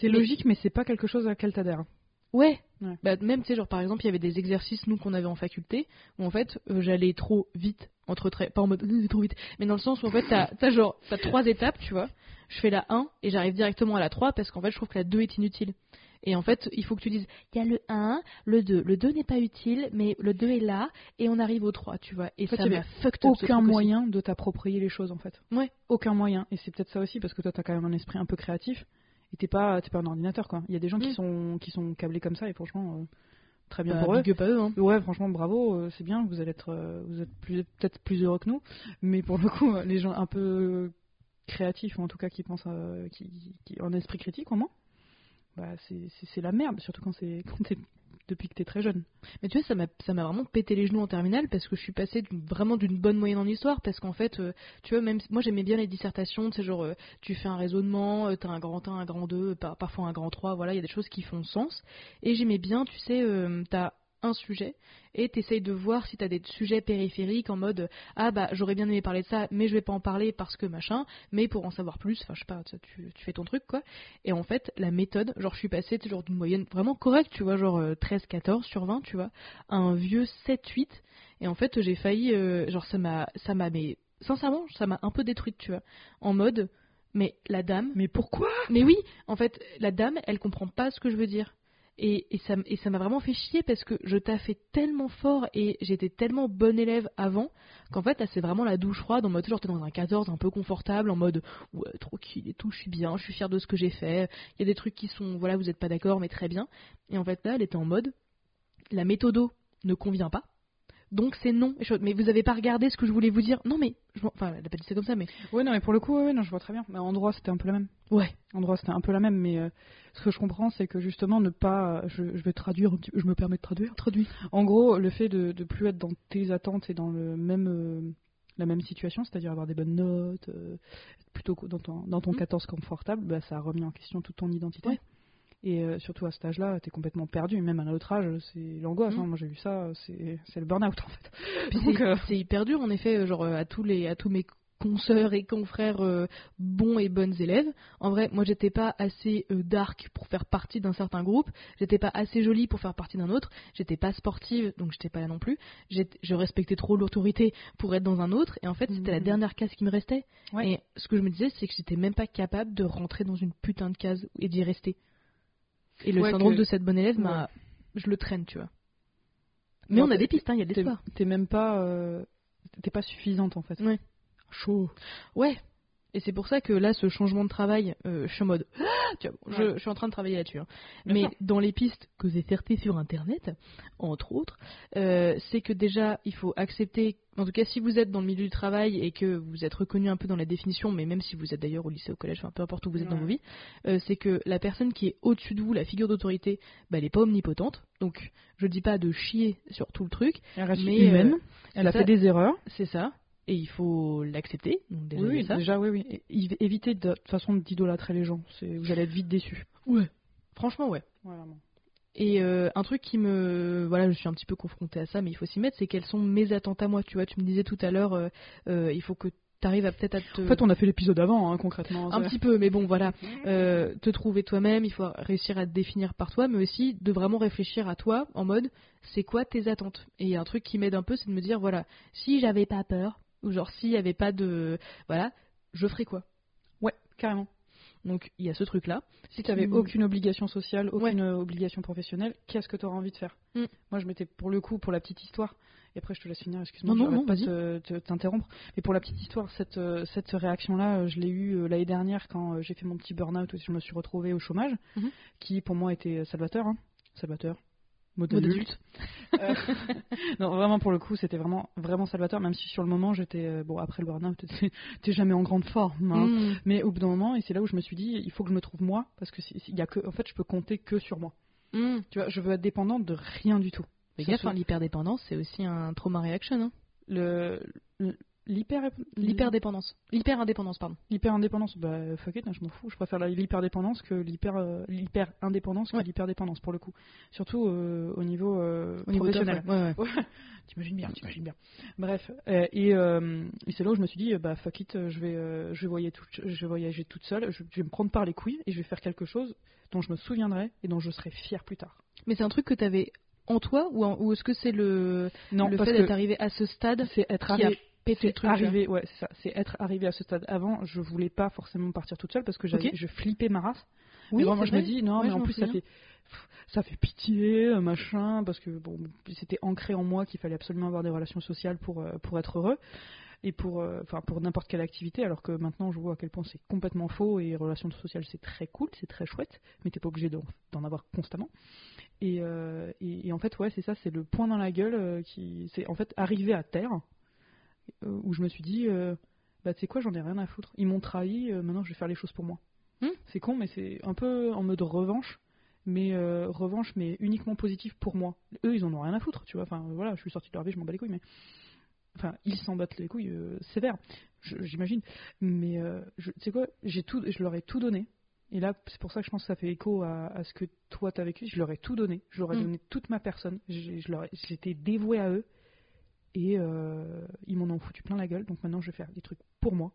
c'est logique mais c'est pas quelque chose à laquelle t'adhères ouais. Ouais. Bah, même tu sais genre par exemple, il y avait des exercices nous qu'on avait en faculté où en fait, euh, j'allais trop vite entre traits, pas en mode <laughs> trop vite, mais dans le sens où en fait t'as <laughs> t'as genre t'as trois étapes, tu vois. Je fais la 1 et j'arrive directement à la 3 parce qu'en fait, je trouve que la 2 est inutile. Et en fait, il faut que tu dises, il y a le 1, le 2. Le 2 n'est pas utile, mais le 2 est là, et on arrive au 3, tu vois. Et En fait, ça m'a fucked up, aucun aussi. moyen de t'approprier les choses en fait. Ouais. Aucun moyen. Et c'est peut-être ça aussi parce que toi t'as quand même un esprit un peu créatif et t'es pas t'es pas un ordinateur quoi. Il y a des gens qui Mm. sont qui sont câblés comme ça et franchement euh, très bien Bah, pour eux. à eux, hein. Ouais franchement bravo euh, c'est bien vous allez être euh, vous êtes peut-être plus heureux que nous mais pour le coup les gens un peu créatifs ou en tout cas qui pensent euh, qui, qui en esprit critique au moins bah c'est la merde surtout quand c'est <laughs> quand t'es depuis que t'es très jeune. Mais tu vois, ça m'a, vraiment pété les genoux en terminale parce que je suis passée vraiment d'une bonne moyenne en histoire. Parce qu'en fait, euh, tu vois, même moi j'aimais bien les dissertations, c'est genre, euh, tu fais un raisonnement, euh, t'as un grand 1, un grand 2, par- parfois un grand 3, voilà, il y a des choses qui font sens. Et j'aimais bien, tu sais, euh, t'as un sujet et t'essayes de voir si t'as des sujets périphériques en mode ah bah j'aurais bien aimé parler de ça mais je vais pas en parler parce que machin mais pour en savoir plus enfin je sais pas tu, tu fais ton truc quoi. Et en fait la méthode genre je suis passée genre d'une moyenne vraiment correcte tu vois genre 13 14 sur 20 tu vois à un vieux 7 8 et en fait j'ai failli euh, genre ça m'a ça m'a mais sincèrement ça m'a un peu détruite tu vois. En mode mais la dame Mais pourquoi? Mais oui, en fait, la dame, elle comprend pas ce que je veux dire. Et, ça m'a vraiment fait chier parce que je taffais tellement fort et j'étais tellement bonne élève avant qu'en fait, là, c'est vraiment la douche froide en mode genre t'es dans un 14 un peu confortable, en mode ouais, tranquille et tout, je suis bien, je suis fière de ce que j'ai fait. Il y a des trucs qui sont, voilà, vous êtes pas d'accord, mais très bien. Et en fait, là, elle était en mode la méthodo ne convient pas. Donc c'est non. Je mais vous avez pas regardé ce que je voulais vous dire Non mais, je enfin, elle a pas dit ça comme ça, mais Ouais non mais pour le coup ouais, ouais, non je vois très bien. Mais en droit c'était un peu la même. ouais. En droit, c'était un peu la même, mais euh, ce que je comprends, c'est que justement, ne pas. Je, je vais traduire, un petit je me permets de traduire. Traduit. En gros, le fait de, de plus être dans tes attentes et dans le même, euh, la même situation, c'est-à-dire avoir des bonnes notes, euh, plutôt que dans ton, dans ton Mhm. 14 confortable, bah, ça a remis en question toute ton identité. Ouais. Et euh, surtout à cet âge-là, t'es complètement perdu. Même à un autre âge, c'est l'angoisse. Mhm. hein. Moi, j'ai vu ça, c'est le burn-out en fait. C'est euh, hyper dur en effet, euh, genre à tous les à tous mes consoeurs et confrères euh, bons et bonnes élèves. En vrai, moi j'étais pas assez euh, dark pour faire partie d'un certain groupe, j'étais pas assez jolie pour faire partie d'un autre, j'étais pas sportive donc j'étais pas là non plus. Je respectais trop l'autorité pour être dans un autre et en fait c'était la Mhm. dernière case qui me restait. Ouais. Et ce que je me disais c'est que j'étais même pas capable de rentrer dans une putain de case et d'y rester. Et le Ouais, syndrome que- de cette bonne élève m'a je le traîne tu vois. Mais Non, on a des pistes, hein, il y a de t'es l'espoir. t'es même pas. euh, T'es pas suffisante en fait. Ouais. Chaud. Ouais. Et c'est pour ça que là, ce changement de travail, euh, je suis en mode, <gasps> Ah tu vois, bon, je, suis en train de travailler là-dessus. hein. Mais sûr. dans les pistes que j'ai certées sur Internet, entre autres, euh, c'est que déjà, il faut accepter, en tout cas, si vous êtes dans le milieu du travail et que vous êtes reconnu un peu dans la définition, mais même si vous êtes d'ailleurs au lycée, au collège, enfin peu importe où vous êtes dans vos vies, euh, c'est que la personne qui est au-dessus de vous, la figure d'autorité, bah, elle n'est pas omnipotente. Donc, je dis pas de chier sur tout le truc, Elle reste Mais, humaine. elle a ça- fait des erreurs. c'est ça. Et il faut l'accepter. Déjà, Oui, ça. déjà, oui, oui. Et évitez de, de toute façon d'idolâtrer les gens. Vous allez être vite déçus. Ouais. Franchement, ouais. Et euh, un truc qui me. Voilà, je suis un petit peu confrontée à ça, mais il faut s'y mettre, c'est quelles sont mes attentes à moi. Tu vois, tu me disais tout à l'heure, euh, euh, il faut que tu arrives à peut-être à te. En fait, on a fait l'épisode avant, hein, concrètement. Un petit peu, mais bon, voilà. <laughs> Euh, te trouver toi-même, il faut réussir à te définir par toi, mais aussi de vraiment réfléchir à toi en mode c'est quoi tes attentes? Et un truc qui m'aide un peu, c'est de me dire voilà, si j'avais pas peur, ou genre s'il y avait pas de. Voilà, je ferais quoi? Ouais, carrément. Donc il y a ce truc-là. Si tu n'avais Qui- aucune obligation sociale, aucune obligation professionnelle, qu'est-ce que tu aurais envie de faire? Mm. Moi, je m'étais, pour le coup, pour la petite histoire, et après je te laisse finir, excuse-moi, Non, je non, non, pas te- te- t'interrompre. Mais pour la petite histoire, cette, euh, cette réaction-là, euh, je l'ai eue euh, l'année dernière quand j'ai fait mon petit burn-out où je me suis retrouvée au chômage, Mhm. qui pour moi était salvateur. hein. Salvateur. Mode adulte. Euh, <laughs> non, vraiment pour le coup, c'était vraiment vraiment salvateur, même si sur le moment j'étais euh, bon après le burn-out, <laughs> t'es- jamais en grande forme. hein. Mm. Mais au bout d'un moment, et c'est là où je me suis dit, il faut que je me trouve moi, parce que il y a que, en fait, je peux compter que sur moi. Mm. Tu vois, je veux être dépendante de rien du tout. Mais Ça gaffe, hein, l'hyperdépendance, c'est aussi un trauma reaction. Hein. le L'hyperdépendance. L'hyper-indépendance, pardon. l'hyper indépendance, bah fuck it, hein, je m'en fous. Je préfère l'hyperdépendance que l'hyper euh, l'hyper indépendance que Ouais. l'hyperdépendance pour le coup. Surtout euh, au niveau, euh, Au niveau professionnel. taf, ouais, <laughs> ouais. T'imagines bien, t'imagines bien. Bref, euh, et, et c'est là où je me suis dit, bah fuck it, je vais, je vais voyager, toute, je vais voyager toute seule, je, je vais me prendre par les couilles et je vais faire quelque chose dont je me souviendrai et dont je serai fier plus tard. Mais c'est un truc que tu avais en toi ou, ou est-ce que c'est le, Non, le fait d'être arrivé à ce stade c'est être arrivé, le truc arrivé, ouais, c'est ça, c'est être arrivé à ce stade. Avant, je voulais pas forcément partir toute seule parce que j'avais, Ok. je flippais ma race. Oui, mais vraiment, je me dis non, Ouais, mais en plus ça fait, ça fait pitié, euh, machin, parce que bon, c'était ancré en moi qu'il fallait absolument avoir des relations sociales pour euh, pour être heureux et pour euh, enfin pour n'importe quelle activité. Alors que maintenant, je vois à quel point c'est complètement faux et relations sociales c'est très cool, c'est très chouette, mais t'es pas obligé d'en avoir constamment. Et, euh, et, et en fait, ouais, c'est ça, c'est le point dans la gueule qui, c'est en fait arrivé à terre où je me suis dit, euh, bah tu sais quoi, j'en ai rien à foutre. Ils m'ont trahi, euh, maintenant je vais faire les choses pour moi. Hmm. C'est con, mais c'est un peu en mode revanche, mais euh, revanche, mais uniquement positive pour moi. Eux, ils en ont rien à foutre, tu vois. Enfin, voilà, je suis sorti de leur vie, je m'en bats les couilles, mais enfin, ils s'en battent les couilles euh, sévère, je- j'imagine. Mais euh, tu sais quoi, j'ai tout, je leur ai tout donné. Et là, c'est pour ça que je pense que ça fait écho à, à ce que toi t'as vécu. Je leur ai tout donné. Je leur ai Mm. donné toute ma personne. J'étais dévoué à eux. Et euh, ils m'en ont foutu plein la gueule. Donc maintenant, je vais faire des trucs pour moi.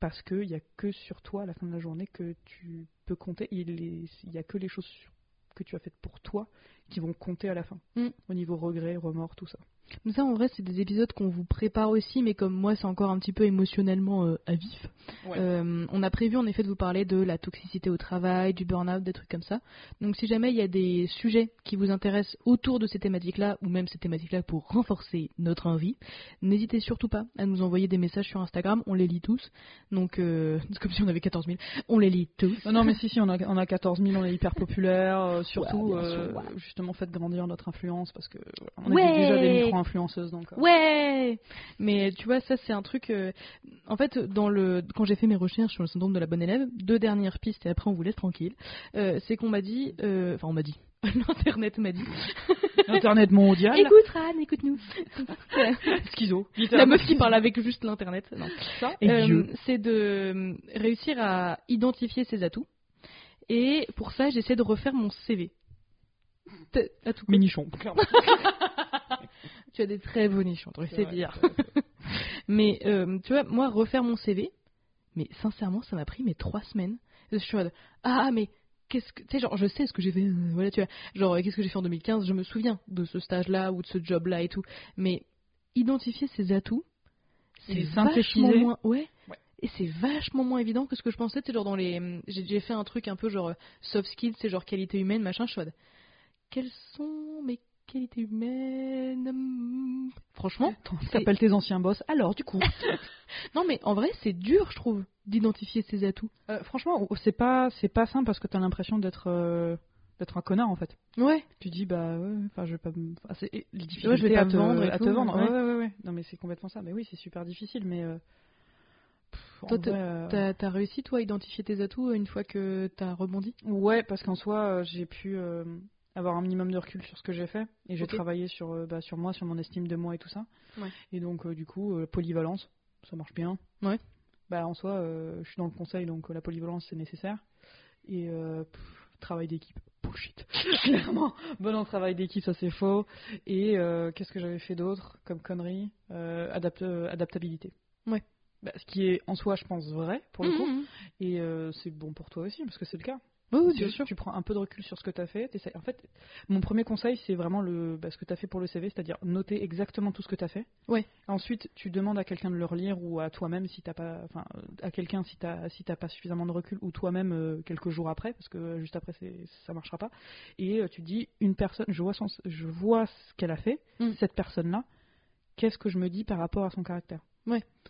Parce qu'il n'y a que sur toi, à la fin de la journée, que tu peux compter. Il n'y a que les choses sur- que tu as faites pour toi qui vont compter à la fin. Mm. Au niveau regret, remords, tout ça. Mais ça, en vrai, c'est des épisodes qu'on vous prépare aussi, mais comme moi, c'est encore un petit peu émotionnellement euh, à vif. Euh, on a prévu en effet de vous parler de la toxicité au travail, du burn-out, des trucs comme ça. Donc si jamais il y a des sujets qui vous intéressent autour de ces thématiques-là, ou même ces thématiques-là pour renforcer notre envie, n'hésitez surtout pas à nous envoyer des messages sur Instagram, on les lit tous. Donc euh, <laughs> c'est comme si on avait 14 000, on les lit tous. Non, non, mais si, si, on a, on a 14 000, on est hyper populaire. surtout, Ouais, bien sûr, ouais. justement, faites grandir notre influence parce que on est déjà des micro-influenceuses. Donc, euh, Ouais Mais tu vois, ça c'est un truc. euh, En fait, dans le quand j'ai fait mes recherches sur le syndrome de la bonne élève, deux dernières pistes et après on vous laisse tranquille. euh, c'est qu'on m'a dit, euh, enfin on m'a dit, <laughs> l'internet m'a dit. <laughs> Internet mondial. Écoute Ran, écoute-nous. <laughs> Schizo. la meuf qui parle avec juste l'internet. Non. Ça. Euh, c'est de euh, réussir à identifier ses atouts. Et pour ça, j'essaie de refaire mon CV. T- Minichon. Tu as des très beaux nichons, c'est C'est dire. c'est. <laughs> Mais euh, tu vois, moi, refaire mon CV, mais sincèrement, ça m'a pris mes trois semaines. Je suis en mode, ah, mais qu'est-ce que. Tu sais, genre, je sais ce que j'ai fait. euh, voilà, tu vois. Genre, euh, qu'est-ce que j'ai fait en 2015 Je me souviens de ce stage-là ou de ce job-là et tout. Mais identifier ses atouts, c'est vachement moins. Ouais. Ouais. Et c'est vachement moins évident que ce que je pensais. Tu sais, genre, dans les. J'ai fait un truc un peu genre soft skills, c'est genre qualité humaine, machin. Je suis quelles sont mes qualités humaines hum, Franchement, T'appelles tes anciens boss. Alors, du coup. <laughs> non mais en vrai, c'est dur, je trouve, d'identifier ses atouts. Euh, franchement, c'est pas, c'est pas simple parce que t'as l'impression d'être, euh, d'être un connard en fait. Ouais. Tu dis bah ouais, enfin je vais pas, enfin, c'est Ouais, je vais pas à me te vendre et à tout, te vendre. ouais. Ouais, ouais. Non mais c'est complètement ça. Mais oui, c'est super difficile, mais. euh, pff, Toi, euh, T'as réussi toi à identifier tes atouts une fois que t'as rebondi? Ouais, parce qu'en soi, j'ai pu euh, avoir un minimum de recul sur ce que j'ai fait et j'ai travaillé sur, euh, bah, sur moi, sur mon estime de moi et tout ça. Ouais. Et donc, euh, du coup, euh, polyvalence, ça marche bien. Ouais. Bah, en soi, euh, je suis dans le conseil, donc la polyvalence, c'est nécessaire. Et pff, travail d'équipe, bullshit. <laughs> Clairement, bon en travail d'équipe, ça c'est faux. Et qu'est-ce que j'avais fait d'autre comme connerie adapt- Adaptabilité. Ouais. Bah, ce qui est en soi, je pense, vrai pour le coup. Mhm. Et euh, c'est bon pour toi aussi, parce que c'est le cas. Oui, bien sûr. Tu prends un peu de recul sur ce que tu as fait. En fait, mon premier conseil, c'est vraiment le, bah, ce que tu as fait pour le CV, c'est-à-dire noter exactement tout ce que tu as fait. Ouais. Ensuite, tu demandes à quelqu'un de le relire ou à toi-même si t'as pas, enfin, euh, à quelqu'un si t'as si t'as pas suffisamment de recul ou toi-même euh, quelques jours après, parce que euh, juste après ça marchera pas. Et euh, tu dis une personne, je vois son, je vois ce qu'elle a fait, Mm. cette personne-là. Qu'est-ce que je me dis par rapport à son caractère?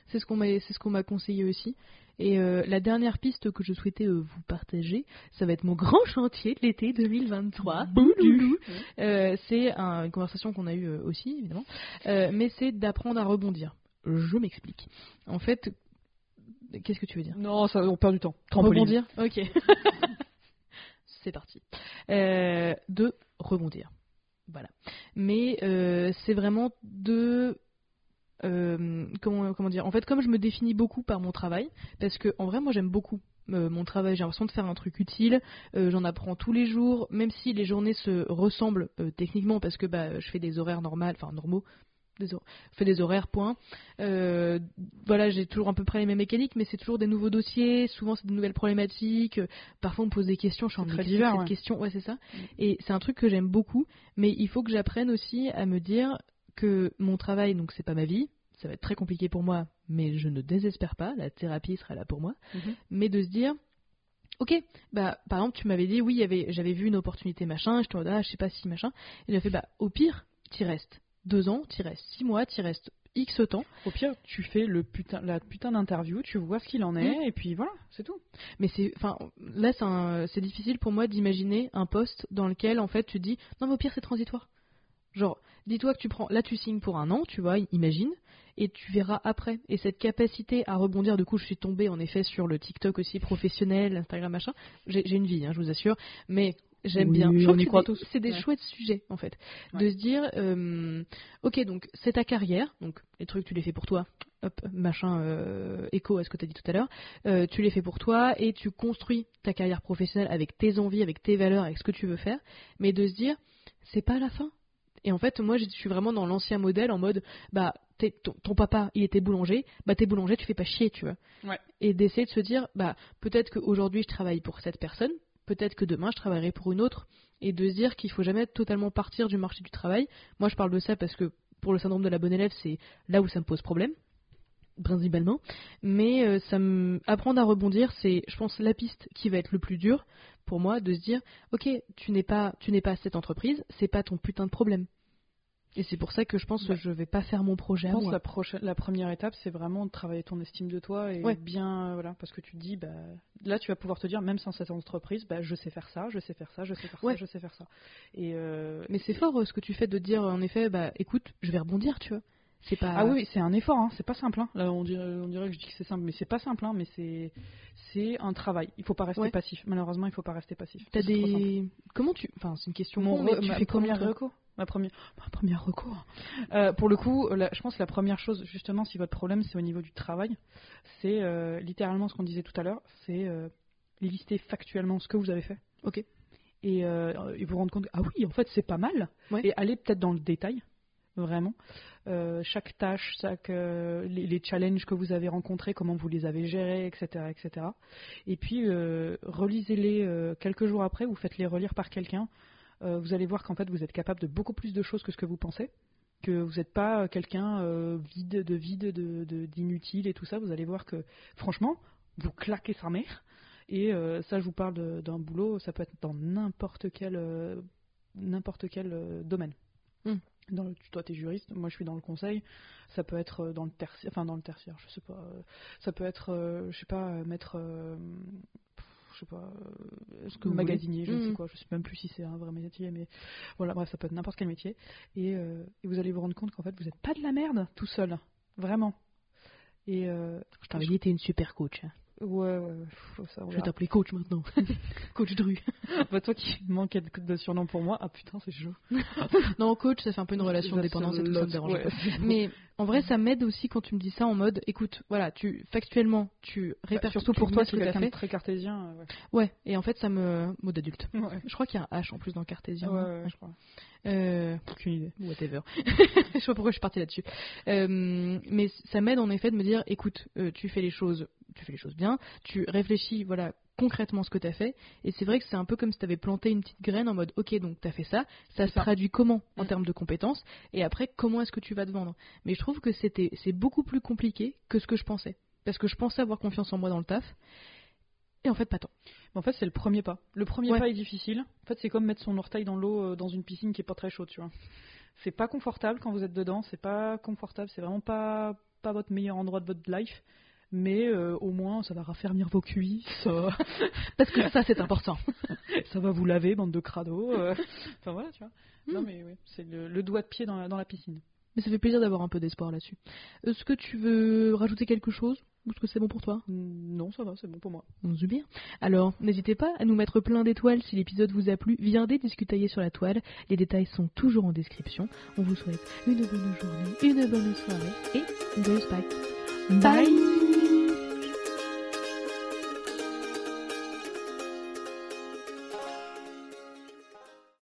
C'est ce qu'on m'a c'est ce qu'on m'a conseillé aussi. Et euh, la dernière piste que je souhaitais euh, vous partager, ça va être mon <laughs> grand chantier de l'été 2023. Bouloulou. Euh, c'est un- une conversation qu'on a eue euh, aussi, évidemment. Mais c'est d'apprendre à rebondir. Je m'explique. En fait, qu'est-ce que tu veux dire? Non, ça, on perd du temps. Trampoline. Rebondir? Ok. <laughs> c'est parti. De rebondir. Voilà. Mais c'est vraiment de. Euh, comment, comment dire En fait, comme je me définis beaucoup par mon travail, parce que en vrai, moi j'aime beaucoup euh, mon travail, j'ai l'impression de faire un truc utile, euh, j'en apprends tous les jours, même si les journées se ressemblent euh, techniquement, parce que bah, je fais des horaires normaux, enfin normaux, des hor- je fais des horaires, point. Euh, voilà, j'ai toujours à peu près les mêmes mécaniques, mais c'est toujours des nouveaux dossiers, souvent c'est de nouvelles problématiques. euh, Parfois on me pose des questions, je suis en train de cette ouais. question, ouais c'est ça. Mm. Et c'est un truc que j'aime beaucoup, mais il faut que j'apprenne aussi à me dire que mon travail, donc c'est pas ma vie, ça va être très compliqué pour moi, mais je ne désespère pas, la thérapie sera là pour moi, Mhm. mais de se dire. Ok, bah par exemple tu m'avais dit oui, j'avais vu une opportunité machin, je te ah, je sais pas si machin, et j'ai fait bah au pire t'y restes deux ans, t'y restes six mois, t'y restes X temps, Au pire, tu fais le putain, la putain d'interview, tu vois ce qu'il en est, et puis voilà, c'est tout. Mais c'est, enfin, là, c'est, difficile pour moi d'imaginer un poste dans lequel, en fait, tu dis, non, mais au pire, c'est transitoire. Genre, dis-toi que tu prends, là, tu signes pour un an, tu vois, imagine, et tu verras après. Et cette capacité à rebondir, du coup, je suis tombée, en effet, sur le TikTok aussi professionnel, Instagram, machin. J'ai, une vie, hein, je vous assure, mais j'aime Oui, bien. Je trouve que c'est des- tous. C'est des Ouais. chouettes sujets, en fait. De se dire, euh, ok, donc, c'est ta carrière, donc, les trucs, tu les fais pour toi. Hop, machin, euh, écho à ce que tu as dit tout à l'heure. Euh, tu les fais pour toi et tu construis ta carrière professionnelle avec tes envies, avec tes valeurs, avec ce que tu veux faire, mais de se dire c'est pas la fin. Et en fait, moi, je suis vraiment dans l'ancien modèle en mode bah ton, ton papa il était boulanger, bah t'es boulanger, tu fais pas chier, tu vois. Ouais. Et d'essayer de se dire bah peut-être qu'aujourd'hui je travaille pour cette personne, peut-être que demain je travaillerai pour une autre, et de se dire qu'il faut jamais totalement partir du marché du travail. Moi, je parle de ça parce que pour le syndrome de la bonne élève, c'est là où ça me pose problème principalement. Mais euh, ça me... apprendre à rebondir, c'est, je pense, la piste qui va être le plus dur pour moi de se dire, ok, tu n'es pas, tu n'es pas cette entreprise, c'est pas ton putain de problème. Et c'est pour ça que je pense que je vais pas faire mon projet Je à pense moi. la, prochaine, la première étape, c'est vraiment de travailler ton estime de toi et Ouais. bien, euh, voilà, parce que tu te dis, bah, là, tu vas pouvoir te dire, même sans cette entreprise, bah, je sais faire ça, je sais faire ça, je sais faire Ouais. ça, je sais faire ça. Et euh, Mais c'est fort ce que tu fais de dire, en effet, bah écoute, je vais rebondir, tu vois. C'est pas. Ah oui, c'est un effort, hein, c'est pas simple. Hein. Là, on dirait, on dirait que je dis que c'est simple, mais c'est pas simple, hein, mais c'est, c'est un travail. Il faut pas rester Ouais. passif. Malheureusement, il faut pas rester passif. T'as des. Comment tu. Enfin, c'est une question. Mon mais tu ma fais première toi reco ma première, ma première reco. Euh, pour le coup, la- je pense que la première chose, justement, si votre problème c'est au niveau du travail, c'est euh, littéralement ce qu'on disait tout à l'heure, c'est euh, lister factuellement ce que vous avez fait. Ok. Et, et vous rendre compte, que, ah oui, en fait, c'est pas mal. Ouais. Et aller peut-être dans le détail, vraiment. Euh, chaque tâche, chaque, euh, les, challenges que vous avez rencontrés, comment vous les avez gérés, etc. etc. Et puis, euh, relisez-les quelques jours après, vous faites les relire par quelqu'un. Vous allez voir qu'en fait, vous êtes capable de beaucoup plus de choses que ce que vous pensez. Que vous n'êtes pas quelqu'un vide, de vide, de- de- d'inutile et tout ça. Vous allez voir que, franchement, vous claquez sa mère. Et ça, je vous parle de- d'un boulot, ça peut être dans n'importe quel, n'importe quel domaine. Hmm. Dans le, toi, t'es juriste, moi je suis dans le conseil. Ça peut être euh, dans le tertiaire, enfin dans le tertiaire, je sais pas. euh, Ça peut être, euh, je sais pas, mettre, euh, je sais pas, euh, Ce que vous magasinier, je sais Mhm. quoi. Je sais même plus si c'est un vrai métier, mais voilà, bref, ça peut être n'importe quel métier. Et, et vous allez vous rendre compte qu'en fait, vous n'êtes pas de la merde tout seul, vraiment. Et Je t'avais dit, t'es une super coach. hein. Ouais, ouais, ça. Je vais t'appeler coach maintenant. <laughs> coach Dru. <laughs> Bah, toi qui manquais de, surnom pour moi, ah putain, c'est chaud. <laughs> Non, coach, ça fait un peu une relation de dépendance et tout ça me dérange Ouais. pas. Mais en vrai, ça m'aide aussi quand tu me dis ça en mode, écoute, voilà, tu factuellement, tu Bah, répercutes surtout pour toi, ce que est t'as quelqu'un de fait. très cartésien. euh, ouais. Ouais, et en fait, ça me. mot d'adulte. Ouais. Je crois qu'il y a un H en plus dans cartésien. Ouais, je crois. Euh, Aucune idée. whatever. je sais pas pourquoi je suis partie là-dessus. Euh, mais ça m'aide en effet de me dire, écoute, euh, tu fais les choses, tu fais les choses bien, tu réfléchis, voilà, concrètement ce que tu as fait. Et c'est vrai que c'est un peu comme si tu avais planté une petite graine en mode, ok, donc tu as fait ça, ça se ça. traduit comment en Mm. termes de compétences, et après, comment est-ce que tu vas te vendre? Mais je trouve que c'était, c'est beaucoup plus compliqué que ce que je pensais. Parce que je pensais avoir confiance en moi dans le taf. Et en fait, pas tant. Mais en fait, c'est le premier pas. Le premier Ouais. pas est difficile. En fait, c'est comme mettre son orteil dans l'eau euh, dans une piscine qui est pas très chaude, tu vois. C'est pas confortable quand vous êtes dedans, c'est pas confortable, c'est vraiment pas, pas votre meilleur endroit de votre life. Mais euh, au moins, ça va raffermir vos cuisses, euh, <laughs> Parce que ça, c'est important. <laughs> ça va vous laver, bande de crado. euh. Enfin voilà, tu vois. Non, Mm. mais oui, c'est le, le doigt de pied dans la, dans la piscine. Mais ça fait plaisir d'avoir un peu d'espoir là-dessus. Est-ce que tu veux rajouter quelque chose? Ou est-ce que c'est bon pour toi? Non, ça va, c'est bon pour moi. On se bien. Alors, n'hésitez pas à nous mettre plein d'étoiles si l'épisode vous a plu. Viendez discutailler sur la toile. Les détails sont toujours en description. On vous souhaite une bonne journée, une bonne soirée et une joyeuse Pâques. Bye